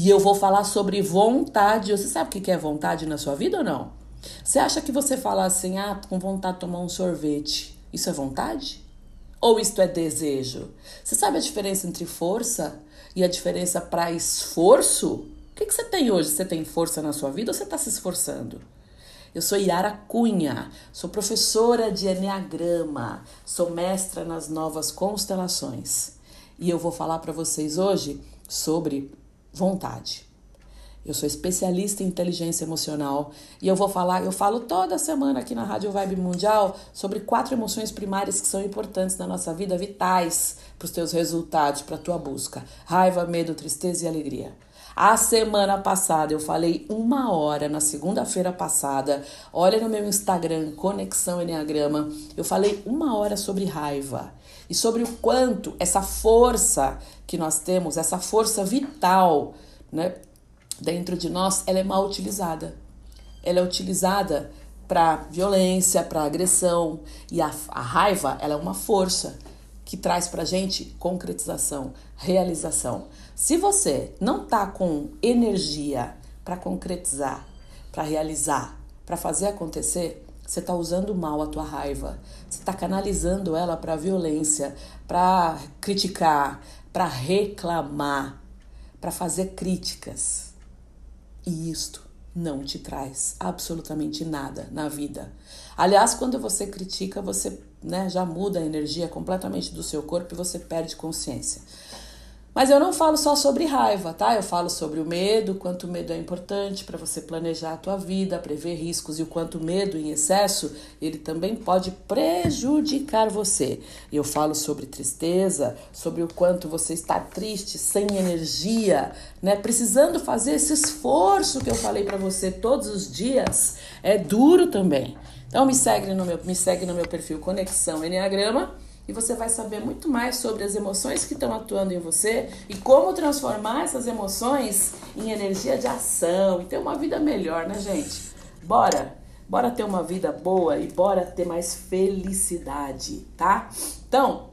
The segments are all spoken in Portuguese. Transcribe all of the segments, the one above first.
E eu vou falar sobre vontade. Você sabe o que é vontade na sua vida ou não? Você acha que você fala assim, ah, com vontade de tomar um sorvete, isso é vontade? Ou isto é desejo? Você sabe a diferença entre força e a diferença para esforço? O que, que você tem hoje? Você tem força na sua vida ou você está se esforçando? Eu sou Yara Cunha, sou professora de Enneagrama, sou mestra nas novas constelações. E eu vou falar para vocês hoje sobre vontade. Eu sou especialista em inteligência emocional e eu vou falar, eu falo toda semana aqui na Rádio Vibe Mundial sobre quatro emoções primárias que são importantes na nossa vida, vitais para os teus resultados, para a tua busca: raiva, medo, tristeza e alegria. A semana passada eu falei uma hora, na segunda-feira passada. Olha no meu Instagram, Conexão Enneagrama. Eu falei uma hora sobre raiva e sobre o quanto essa força que nós temos, essa força vital, né, dentro de nós, ela é mal utilizada. Ela é utilizada para violência, para agressão e a, a raiva, ela é uma força que traz para gente concretização, realização. Se você não tá com energia para concretizar, para realizar, para fazer acontecer, você está usando mal a tua raiva. Você está canalizando ela para violência, para criticar, para reclamar, para fazer críticas. E isto não te traz absolutamente nada na vida. Aliás, quando você critica, você né, já muda a energia completamente do seu corpo e você perde consciência. Mas eu não falo só sobre raiva, tá? Eu falo sobre o medo, quanto o medo é importante para você planejar a tua vida, prever riscos e o quanto o medo em excesso, ele também pode prejudicar você. Eu falo sobre tristeza, sobre o quanto você está triste, sem energia, né? Precisando fazer esse esforço que eu falei para você todos os dias. É duro também. Então me segue no meu, me segue no meu perfil Conexão Enneagrama e você vai saber muito mais sobre as emoções que estão atuando em você e como transformar essas emoções em energia de ação e ter uma vida melhor, né, gente? Bora! Bora ter uma vida boa e bora ter mais felicidade, tá? Então,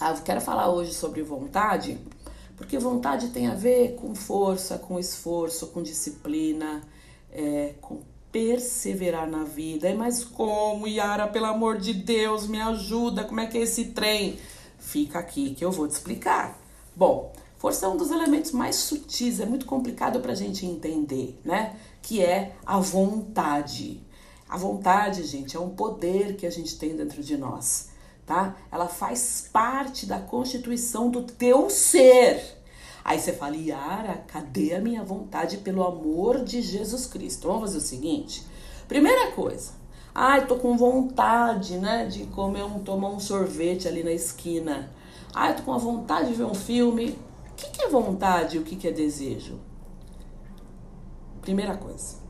ah, eu quero falar hoje sobre vontade, porque vontade tem a ver com força, com esforço, com disciplina, é, com perseverar na vida. É, mas como, Yara, pelo amor de Deus, me ajuda, como é que é esse trem? Fica aqui que eu vou te explicar. Bom, força é um dos elementos mais sutis, é muito complicado para a gente entender, né? Que é a vontade. A vontade, gente, é um poder que a gente tem dentro de nós, tá? Ela faz parte da constituição do teu ser. Aí você fala, Yara, cadê a minha vontade pelo amor de Jesus Cristo? Vamos fazer o seguinte. Primeira coisa, ai, tô com vontade, né, de comer um, tomar um sorvete ali na esquina. Ai, tô com a vontade de ver um filme. O que, que é vontade e o que, que é desejo? Primeira coisa.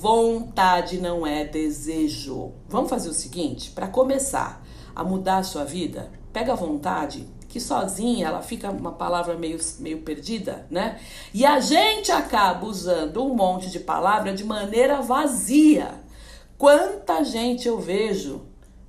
Vontade não é desejo. Vamos fazer o seguinte, para começar a mudar a sua vida, pega a vontade que sozinha ela fica uma palavra meio, meio perdida, né? E a gente acaba usando um monte de palavra de maneira vazia. Quanta gente eu vejo,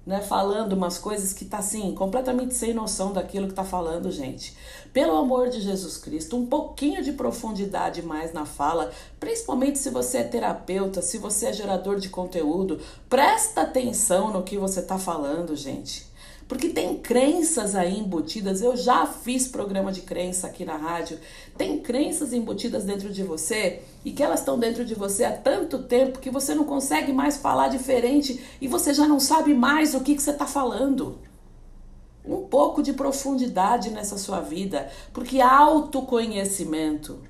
né, falando umas coisas que tá assim, completamente sem noção daquilo que tá falando, gente. Pelo amor de Jesus Cristo, um pouquinho de profundidade mais na fala, principalmente se você é terapeuta, se você é gerador de conteúdo, presta atenção no que você tá falando, gente. Porque tem crenças aí embutidas. Eu já fiz programa de crença aqui na rádio. Tem crenças embutidas dentro de você e que elas estão dentro de você há tanto tempo que você não consegue mais falar diferente e você já não sabe mais o que, que você está falando. Um pouco de profundidade nessa sua vida, porque autoconhecimento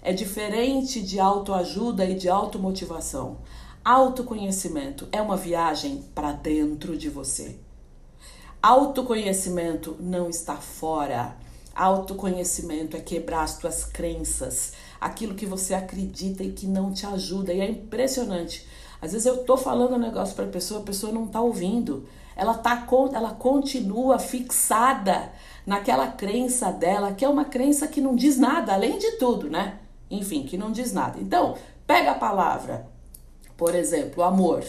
é diferente de autoajuda e de automotivação. Autoconhecimento é uma viagem para dentro de você. Autoconhecimento não está fora. Autoconhecimento é quebrar as tuas crenças, aquilo que você acredita e que não te ajuda. E é impressionante. Às vezes eu tô falando um negócio para a pessoa, a pessoa não tá ouvindo. Ela tá ela continua fixada naquela crença dela, que é uma crença que não diz nada, além de tudo, né? Enfim, que não diz nada. Então, pega a palavra, por exemplo, amor.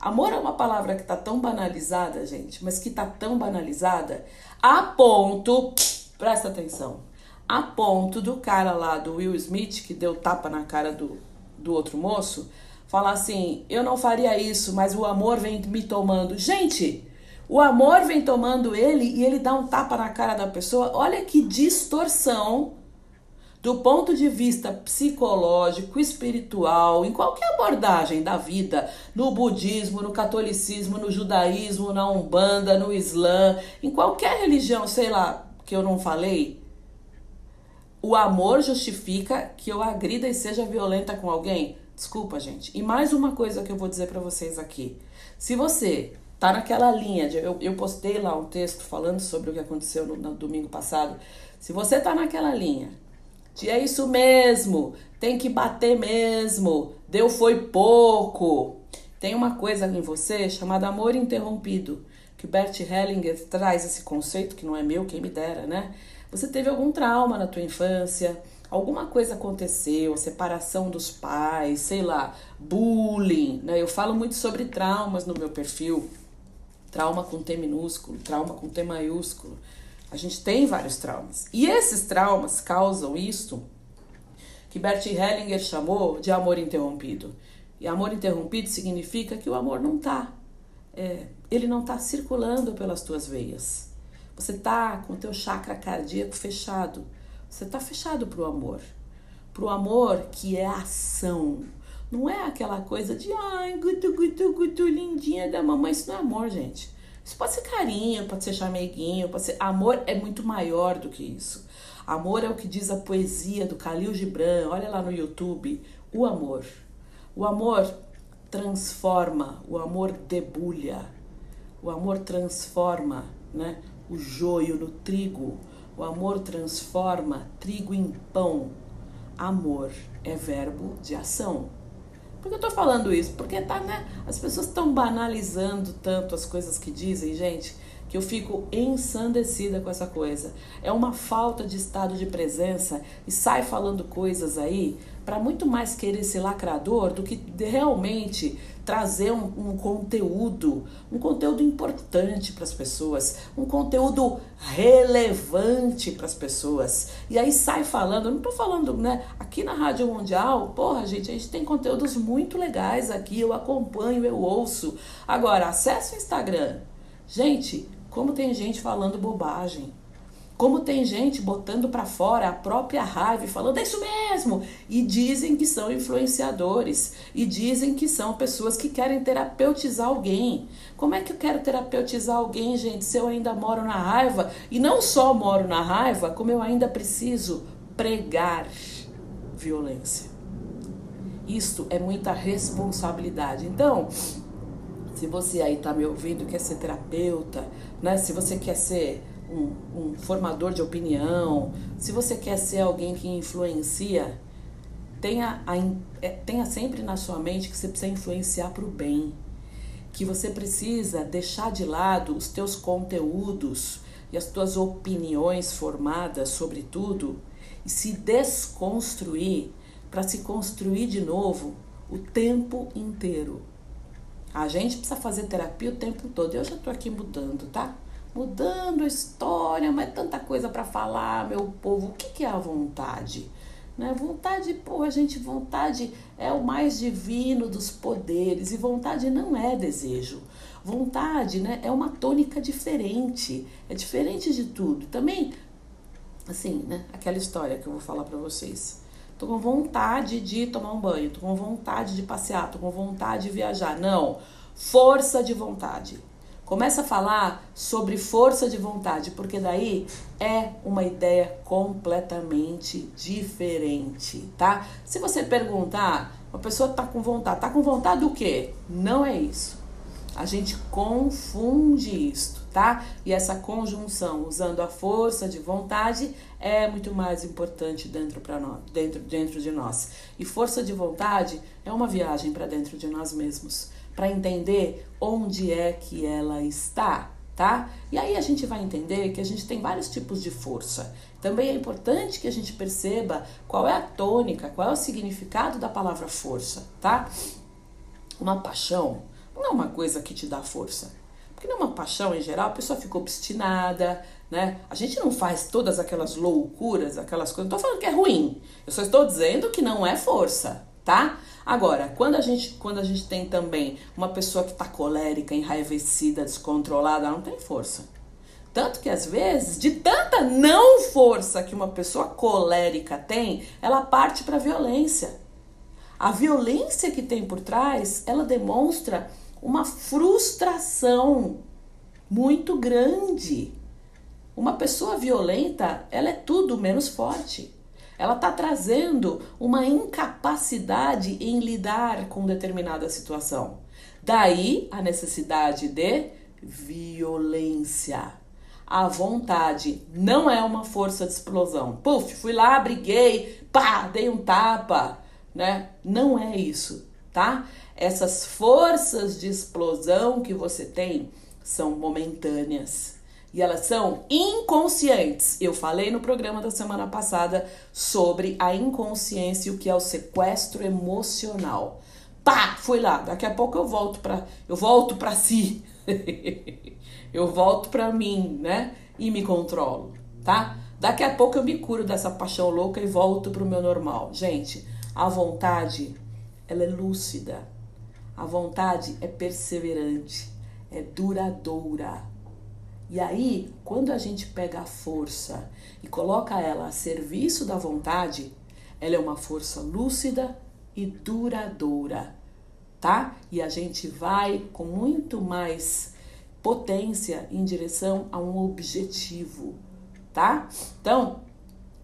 Amor é uma palavra que tá tão banalizada, gente, mas que tá tão banalizada a ponto, presta atenção, A ponto do cara lá do Will Smith, que deu tapa na cara do, do outro moço, falar assim: eu não faria isso, mas o amor vem me tomando. Gente, o amor vem tomando ele e ele dá um tapa na cara da pessoa. Olha que distorção do ponto de vista psicológico, espiritual, em qualquer abordagem da vida, no budismo, no catolicismo, no judaísmo, na umbanda, no islã, em qualquer religião, sei lá, que eu não falei, o amor justifica que eu agrida e seja violenta com alguém? Desculpa, gente. E mais uma coisa que eu vou dizer para vocês aqui. Se você tá naquela linha de eu, eu postei lá um texto falando sobre o que aconteceu no, no domingo passado. Se você tá naquela linha é isso mesmo, tem que bater mesmo, deu foi pouco. Tem uma coisa em você chamada amor interrompido, que Bert Hellinger traz esse conceito, que não é meu, quem me dera, né? Você teve algum trauma na tua infância, alguma coisa aconteceu, separação dos pais, sei lá, bullying, né? Eu falo muito sobre traumas no meu perfil. Trauma com T minúsculo, trauma com T maiúsculo. A gente tem vários traumas. E esses traumas causam isto que Bert Hellinger chamou de amor interrompido. E amor interrompido significa que o amor não está, é, ele não está circulando pelas tuas veias. Você está com o teu chakra cardíaco fechado. Você está fechado para o amor. Para o amor que é ação. Não é aquela coisa de ai, gutu, gutu, gutu, lindinha da mamãe. Isso não é amor, gente. Isso pode ser carinho, pode ser chameguinho, pode ser. Amor é muito maior do que isso. Amor é o que diz a poesia do Khalil Gibran. Olha lá no YouTube. O amor. O amor transforma, o amor debulha. O amor transforma, né? O joio no trigo. O amor transforma trigo em pão. Amor é verbo de ação. Por que eu tô falando isso? Porque tá, né? As pessoas estão banalizando tanto as coisas que dizem, gente, que eu fico ensandecida com essa coisa. É uma falta de estado de presença e sai falando coisas aí para muito mais querer ser lacrador do que realmente trazer um, um conteúdo, um conteúdo importante para as pessoas, um conteúdo relevante para as pessoas. E aí sai falando, eu não estou falando, né? Aqui na Rádio Mundial, porra, gente, a gente tem conteúdos muito legais aqui, eu acompanho, eu ouço. Agora, acesso ao Instagram. Gente, como tem gente falando bobagem. Como tem gente botando para fora a própria raiva e falando é isso mesmo e dizem que são influenciadores e dizem que são pessoas que querem terapeutizar alguém. Como é que eu quero terapeutizar alguém, gente, se eu ainda moro na raiva e não só moro na raiva, como eu ainda preciso pregar violência. Isto é muita responsabilidade. Então, se você aí está me ouvindo, quer ser terapeuta, né? Se você quer ser um, um formador de opinião, se você quer ser alguém que influencia, tenha, a, é, tenha sempre na sua mente que você precisa influenciar para o bem, que você precisa deixar de lado os teus conteúdos e as tuas opiniões formadas sobre tudo e se desconstruir para se construir de novo o tempo inteiro. A gente precisa fazer terapia o tempo todo. Eu já estou aqui mudando, tá? Mudando a história, mas tanta coisa para falar, meu povo. O que, que é a vontade? Né? Vontade, pô, a gente, vontade é o mais divino dos poderes e vontade não é desejo. Vontade, né, é uma tônica diferente, é diferente de tudo. Também, assim, né, aquela história que eu vou falar para vocês. Tô com vontade de tomar um banho, tô com vontade de passear, tô com vontade de viajar. Não, força de vontade. Começa a falar sobre força de vontade, porque daí é uma ideia completamente diferente, tá? Se você perguntar, uma pessoa tá com vontade, tá com vontade do quê? Não é isso. A gente confunde isto, tá? E essa conjunção usando a força de vontade é muito mais importante dentro para nós, dentro dentro de nós. E força de vontade é uma viagem para dentro de nós mesmos para entender onde é que ela está, tá? E aí a gente vai entender que a gente tem vários tipos de força. Também é importante que a gente perceba qual é a tônica, qual é o significado da palavra força, tá? Uma paixão não é uma coisa que te dá força. Porque numa paixão, em geral, a pessoa fica obstinada, né? A gente não faz todas aquelas loucuras, aquelas coisas. Não tô falando que é ruim. Eu só estou dizendo que não é força, tá? Agora, quando a gente, quando a gente tem também uma pessoa que está colérica, enraivecida, descontrolada, ela não tem força. Tanto que às vezes, de tanta não força que uma pessoa colérica tem, ela parte para violência. A violência que tem por trás, ela demonstra uma frustração muito grande. Uma pessoa violenta, ela é tudo menos forte. Ela está trazendo uma incapacidade em lidar com determinada situação. Daí a necessidade de violência. A vontade não é uma força de explosão. Puf, fui lá, briguei, pá, dei um tapa, né? Não é isso, tá? Essas forças de explosão que você tem são momentâneas e elas são inconscientes. Eu falei no programa da semana passada sobre a inconsciência e o que é o sequestro emocional. Pá, fui lá. Daqui a pouco eu volto para eu volto para si. eu volto para mim, né? E me controlo, tá? Daqui a pouco eu me curo dessa paixão louca e volto pro meu normal. Gente, a vontade, ela é lúcida. A vontade é perseverante, é duradoura e aí, quando a gente pega a força e coloca ela a serviço da vontade, ela é uma força lúcida e duradoura, tá? E a gente vai com muito mais potência em direção a um objetivo, tá? Então,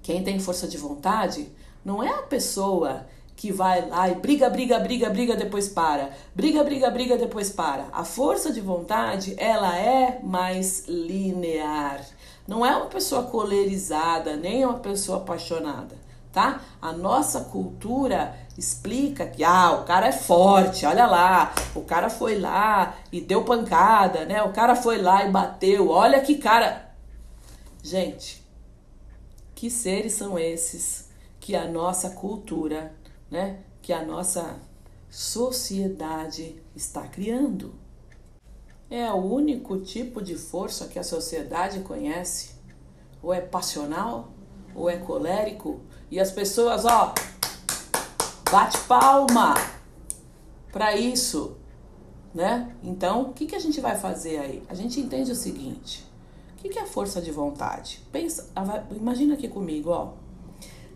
quem tem força de vontade não é a pessoa que vai lá e briga, briga, briga, briga, depois para. Briga, briga, briga, depois para. A força de vontade, ela é mais linear. Não é uma pessoa colerizada, nem uma pessoa apaixonada, tá? A nossa cultura explica que ah, o cara é forte, olha lá, o cara foi lá e deu pancada, né? O cara foi lá e bateu. Olha que cara. Gente, que seres são esses que a nossa cultura né, que a nossa sociedade está criando. É o único tipo de força que a sociedade conhece. Ou é passional, ou é colérico, e as pessoas, ó, bate palma para isso, né? Então, o que, que a gente vai fazer aí? A gente entende o seguinte: o que, que é força de vontade? Pensa, imagina aqui comigo, ó.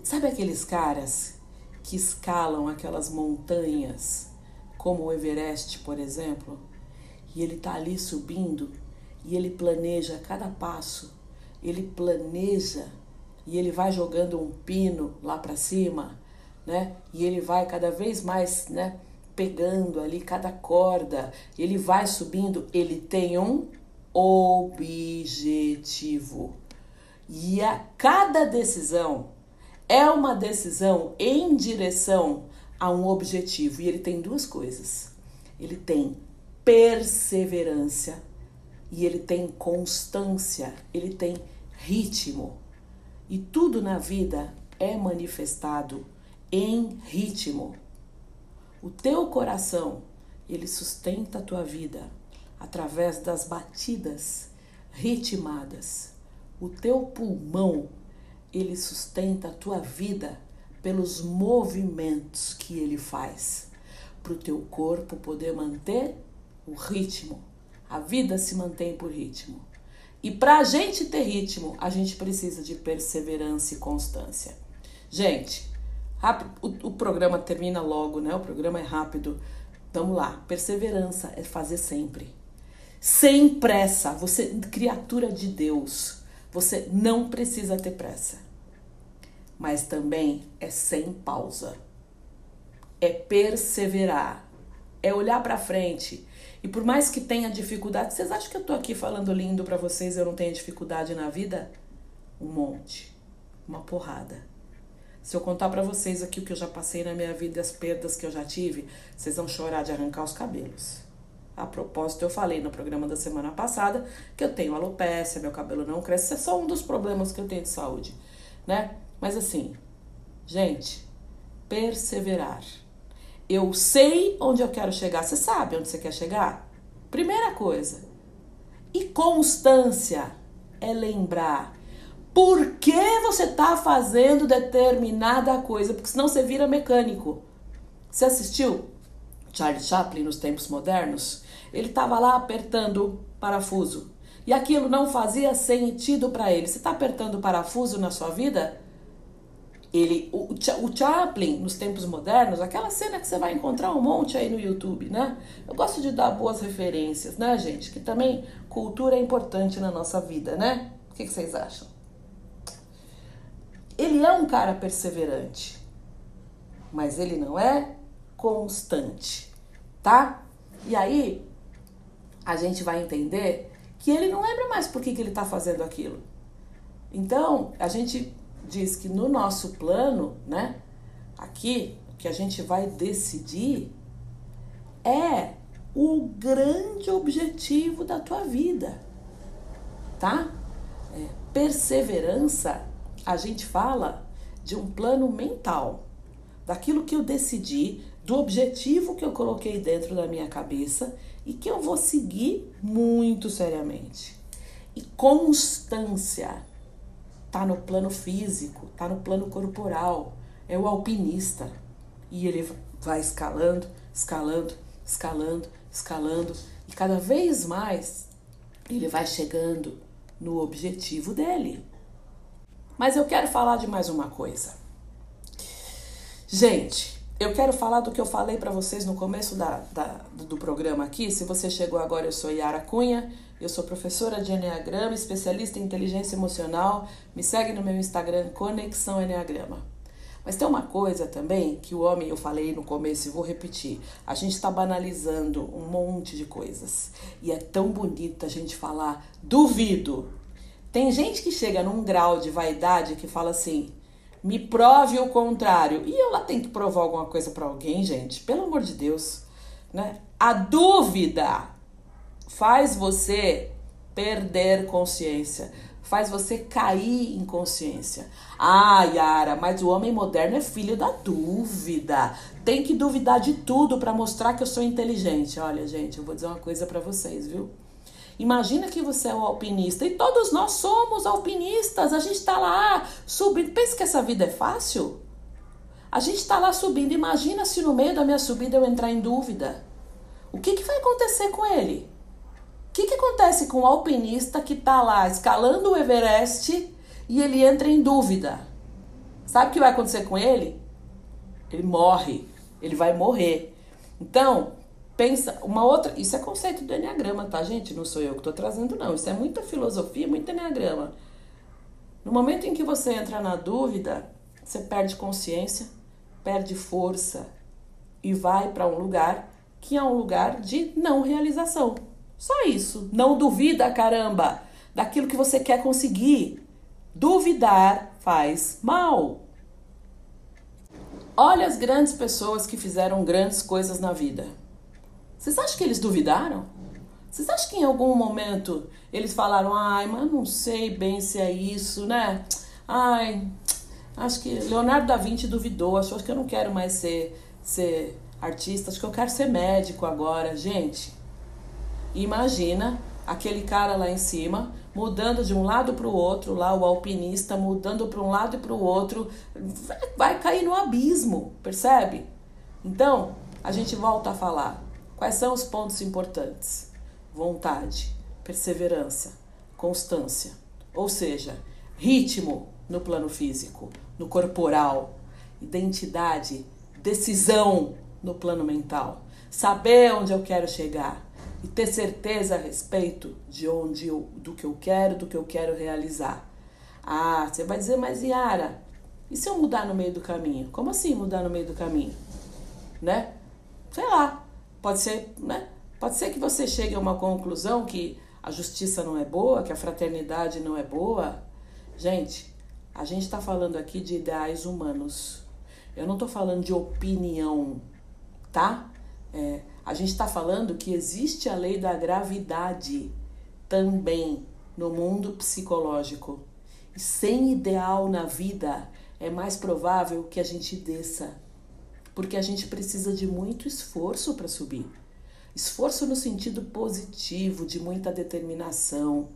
Sabe aqueles caras que escalam aquelas montanhas, como o Everest, por exemplo, e ele está ali subindo e ele planeja cada passo, ele planeja e ele vai jogando um pino lá para cima, né? E ele vai cada vez mais, né? Pegando ali cada corda, ele vai subindo, ele tem um objetivo. E a cada decisão é uma decisão em direção a um objetivo. E ele tem duas coisas: ele tem perseverança e ele tem constância, ele tem ritmo. E tudo na vida é manifestado em ritmo. O teu coração, ele sustenta a tua vida através das batidas ritmadas. O teu pulmão ele sustenta a tua vida pelos movimentos que ele faz, para o teu corpo poder manter o ritmo. A vida se mantém por ritmo. E para a gente ter ritmo, a gente precisa de perseverança e constância. Gente, o programa termina logo, né? O programa é rápido. Vamos lá. Perseverança é fazer sempre. Sem pressa. Você, criatura de Deus você não precisa ter pressa. Mas também é sem pausa. É perseverar. É olhar para frente. E por mais que tenha dificuldade, vocês acham que eu tô aqui falando lindo para vocês, eu não tenho dificuldade na vida? Um monte. Uma porrada. Se eu contar para vocês aqui o que eu já passei na minha vida e as perdas que eu já tive, vocês vão chorar de arrancar os cabelos. A propósito, eu falei no programa da semana passada que eu tenho alopecia, meu cabelo não cresce. Isso é só um dos problemas que eu tenho de saúde, né? Mas assim, gente, perseverar. Eu sei onde eu quero chegar. Você sabe onde você quer chegar? Primeira coisa. E constância. é lembrar por que você está fazendo determinada coisa, porque senão você vira mecânico. Você assistiu Charlie Chaplin nos tempos modernos? Ele estava lá apertando parafuso e aquilo não fazia sentido para ele. Você está apertando parafuso na sua vida? Ele, o, o Chaplin, nos tempos modernos, aquela cena que você vai encontrar um monte aí no YouTube, né? Eu gosto de dar boas referências, né, gente? Que também cultura é importante na nossa vida, né? O que, que vocês acham? Ele é um cara perseverante, mas ele não é constante, tá? E aí a gente vai entender que ele não lembra mais por que, que ele está fazendo aquilo. Então, a gente diz que no nosso plano, né, aqui, o que a gente vai decidir é o grande objetivo da tua vida, tá? É, perseverança, a gente fala de um plano mental, daquilo que eu decidi, do objetivo que eu coloquei dentro da minha cabeça e que eu vou seguir muito seriamente. E constância tá no plano físico, tá no plano corporal, é o alpinista. E ele vai escalando, escalando, escalando, escalando e cada vez mais ele vai chegando no objetivo dele. Mas eu quero falar de mais uma coisa. Gente, eu quero falar do que eu falei para vocês no começo da, da, do programa aqui. Se você chegou agora, eu sou Yara Cunha, eu sou professora de Enneagrama, especialista em inteligência emocional. Me segue no meu Instagram, Conexão Enneagrama. Mas tem uma coisa também que o homem, eu falei no começo e vou repetir: a gente está banalizando um monte de coisas. E é tão bonito a gente falar duvido. Tem gente que chega num grau de vaidade que fala assim: me prove o contrário. E lá tenho que provar alguma coisa para alguém, gente. Pelo amor de Deus, né? A dúvida faz você perder consciência, faz você cair em consciência. Ah, Yara, mas o homem moderno é filho da dúvida. Tem que duvidar de tudo para mostrar que eu sou inteligente. Olha, gente, eu vou dizer uma coisa para vocês, viu? Imagina que você é um alpinista e todos nós somos alpinistas. A gente está lá subindo. Pensa que essa vida é fácil? A gente está lá subindo. Imagina se no meio da minha subida eu entrar em dúvida. O que, que vai acontecer com ele? O que, que acontece com o alpinista que está lá escalando o Everest e ele entra em dúvida? Sabe o que vai acontecer com ele? Ele morre. Ele vai morrer. Então, pensa uma outra. Isso é conceito do Enneagrama, tá, gente? Não sou eu que estou trazendo, não. Isso é muita filosofia, muito Enneagrama. No momento em que você entra na dúvida, você perde consciência, perde força e vai para um lugar que é um lugar de não realização. Só isso. Não duvida, caramba, daquilo que você quer conseguir. Duvidar faz mal. Olha as grandes pessoas que fizeram grandes coisas na vida. Vocês acham que eles duvidaram? Vocês acham que em algum momento eles falaram, ai, mas não sei bem se é isso, né? Ai, acho que Leonardo da Vinci duvidou, achou que eu não quero mais ser, ser artista, acho que eu quero ser médico agora. Gente, imagina aquele cara lá em cima mudando de um lado para o outro, lá o alpinista mudando para um lado e para o outro, vai, vai cair no abismo, percebe? Então, a gente volta a falar Quais são os pontos importantes? Vontade, perseverança, constância, ou seja, ritmo no plano físico, no corporal, identidade, decisão no plano mental, saber onde eu quero chegar e ter certeza a respeito de onde eu, do que eu quero, do que eu quero realizar. Ah, você vai dizer, mas Yara, e se eu mudar no meio do caminho? Como assim mudar no meio do caminho? Né? Sei lá, Pode ser, né? Pode ser que você chegue a uma conclusão que a justiça não é boa, que a fraternidade não é boa. Gente, a gente está falando aqui de ideais humanos. Eu não estou falando de opinião, tá? É, a gente está falando que existe a lei da gravidade também no mundo psicológico. E sem ideal na vida, é mais provável que a gente desça porque a gente precisa de muito esforço para subir. Esforço no sentido positivo, de muita determinação.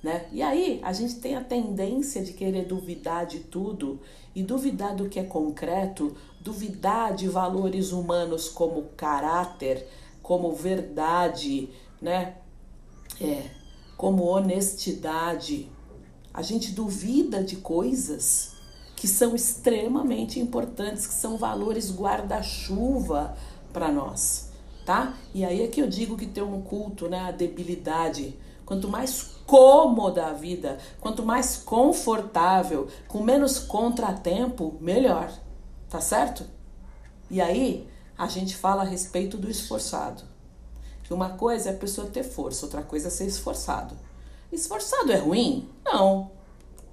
né? E aí a gente tem a tendência de querer duvidar de tudo e duvidar do que é concreto, duvidar de valores humanos como caráter, como verdade, né? É, como honestidade. A gente duvida de coisas que são extremamente importantes, que são valores guarda-chuva para nós, tá? E aí é que eu digo que tem um culto, né, a debilidade. Quanto mais cômoda a vida, quanto mais confortável, com menos contratempo, melhor. Tá certo? E aí, a gente fala a respeito do esforçado. Que uma coisa é a pessoa ter força, outra coisa é ser esforçado. Esforçado é ruim? Não.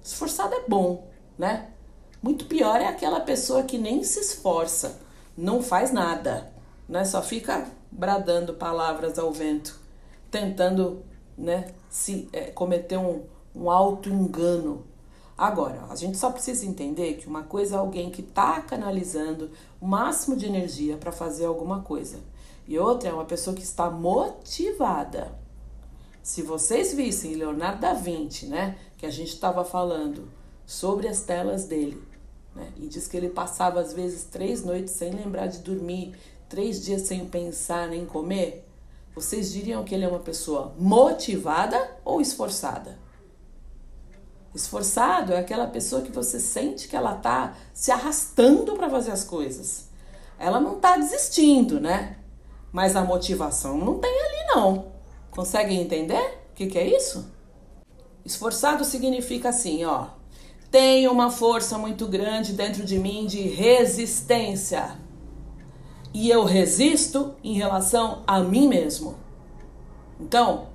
Esforçado é bom, né? Muito pior é aquela pessoa que nem se esforça, não faz nada, né? Só fica bradando palavras ao vento, tentando, né, se é, cometer um, um auto engano. Agora, a gente só precisa entender que uma coisa é alguém que está canalizando o máximo de energia para fazer alguma coisa. E outra é uma pessoa que está motivada. Se vocês vissem Leonardo da Vinci, né, que a gente estava falando sobre as telas dele, né, e diz que ele passava às vezes três noites sem lembrar de dormir, três dias sem pensar nem comer, vocês diriam que ele é uma pessoa motivada ou esforçada? Esforçado é aquela pessoa que você sente que ela tá se arrastando para fazer as coisas. Ela não tá desistindo, né? Mas a motivação não tem ali não. Conseguem entender o que, que é isso? Esforçado significa assim, ó. Tenho uma força muito grande dentro de mim de resistência e eu resisto em relação a mim mesmo. Então,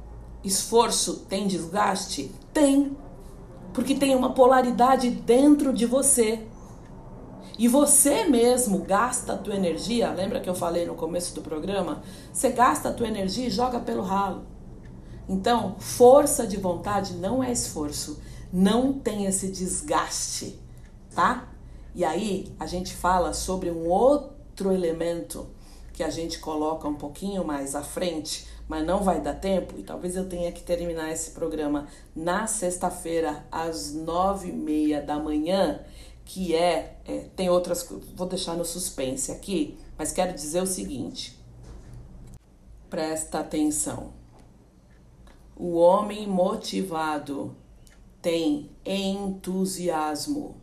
esforço tem desgaste? Tem. Porque tem uma polaridade dentro de você. E você mesmo gasta a tua energia, lembra que eu falei no começo do programa? Você gasta a tua energia e joga pelo ralo. Então, força de vontade não é esforço, não tem esse desgaste, tá? E aí a gente fala sobre um outro elemento que a gente coloca um pouquinho mais à frente, mas não vai dar tempo, e talvez eu tenha que terminar esse programa na sexta-feira, às nove e meia da manhã, que é, é, tem outras, vou deixar no suspense aqui, mas quero dizer o seguinte, presta atenção, o homem motivado tem entusiasmo.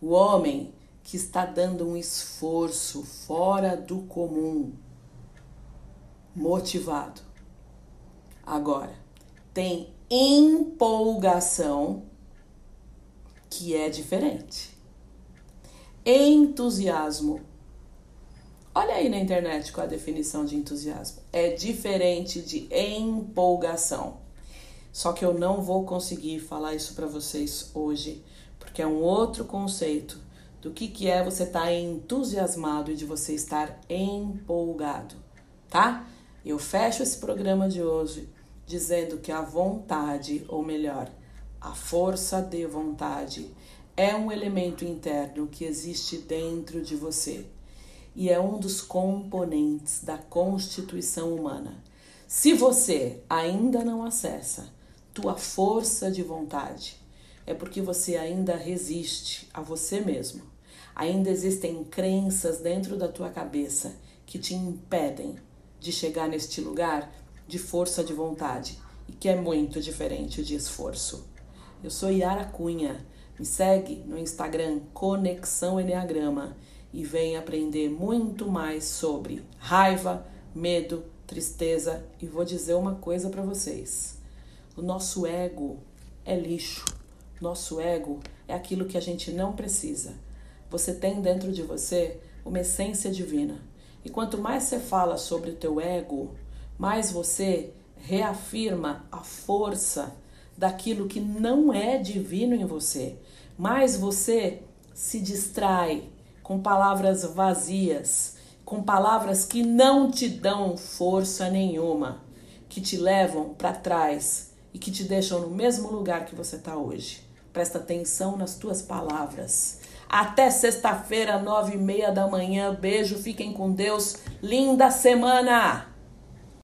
O homem que está dando um esforço fora do comum, motivado. Agora, tem empolgação, que é diferente. Entusiasmo. Olha aí na internet qual a definição de entusiasmo. É diferente de empolgação. Só que eu não vou conseguir falar isso para vocês hoje, porque é um outro conceito do que, que é você estar tá entusiasmado e de você estar empolgado, tá? Eu fecho esse programa de hoje dizendo que a vontade, ou melhor, a força de vontade, é um elemento interno que existe dentro de você e é um dos componentes da constituição humana. Se você ainda não acessa tua força de vontade, é porque você ainda resiste a você mesmo. Ainda existem crenças dentro da tua cabeça que te impedem de chegar neste lugar de força de vontade e que é muito diferente de esforço. Eu sou Yara Cunha. Me segue no Instagram Conexão Enneagrama e vem aprender muito mais sobre raiva, medo, tristeza e vou dizer uma coisa para vocês. O nosso ego é lixo. Nosso ego é aquilo que a gente não precisa. Você tem dentro de você uma essência divina. E quanto mais você fala sobre o teu ego, mais você reafirma a força daquilo que não é divino em você. Mais você se distrai com palavras vazias, com palavras que não te dão força nenhuma, que te levam para trás e que te deixam no mesmo lugar que você está hoje. Presta atenção nas tuas palavras. Até sexta-feira, nove e meia da manhã. Beijo, fiquem com Deus. Linda semana!